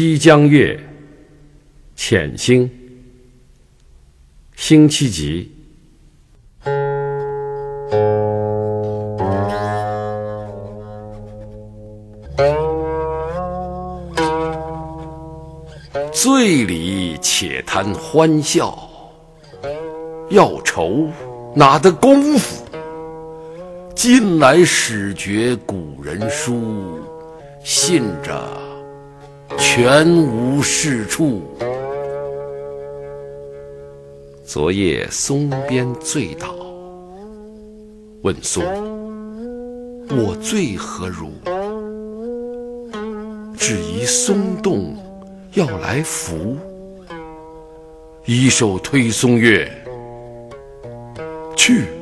西江月·浅星，辛弃疾。醉里且谈欢笑，要愁哪得功夫？近来始觉古人书，信着全无是处。昨夜松边醉倒，问松：“我醉何如？”只疑松动要来扶，一手推松月，去。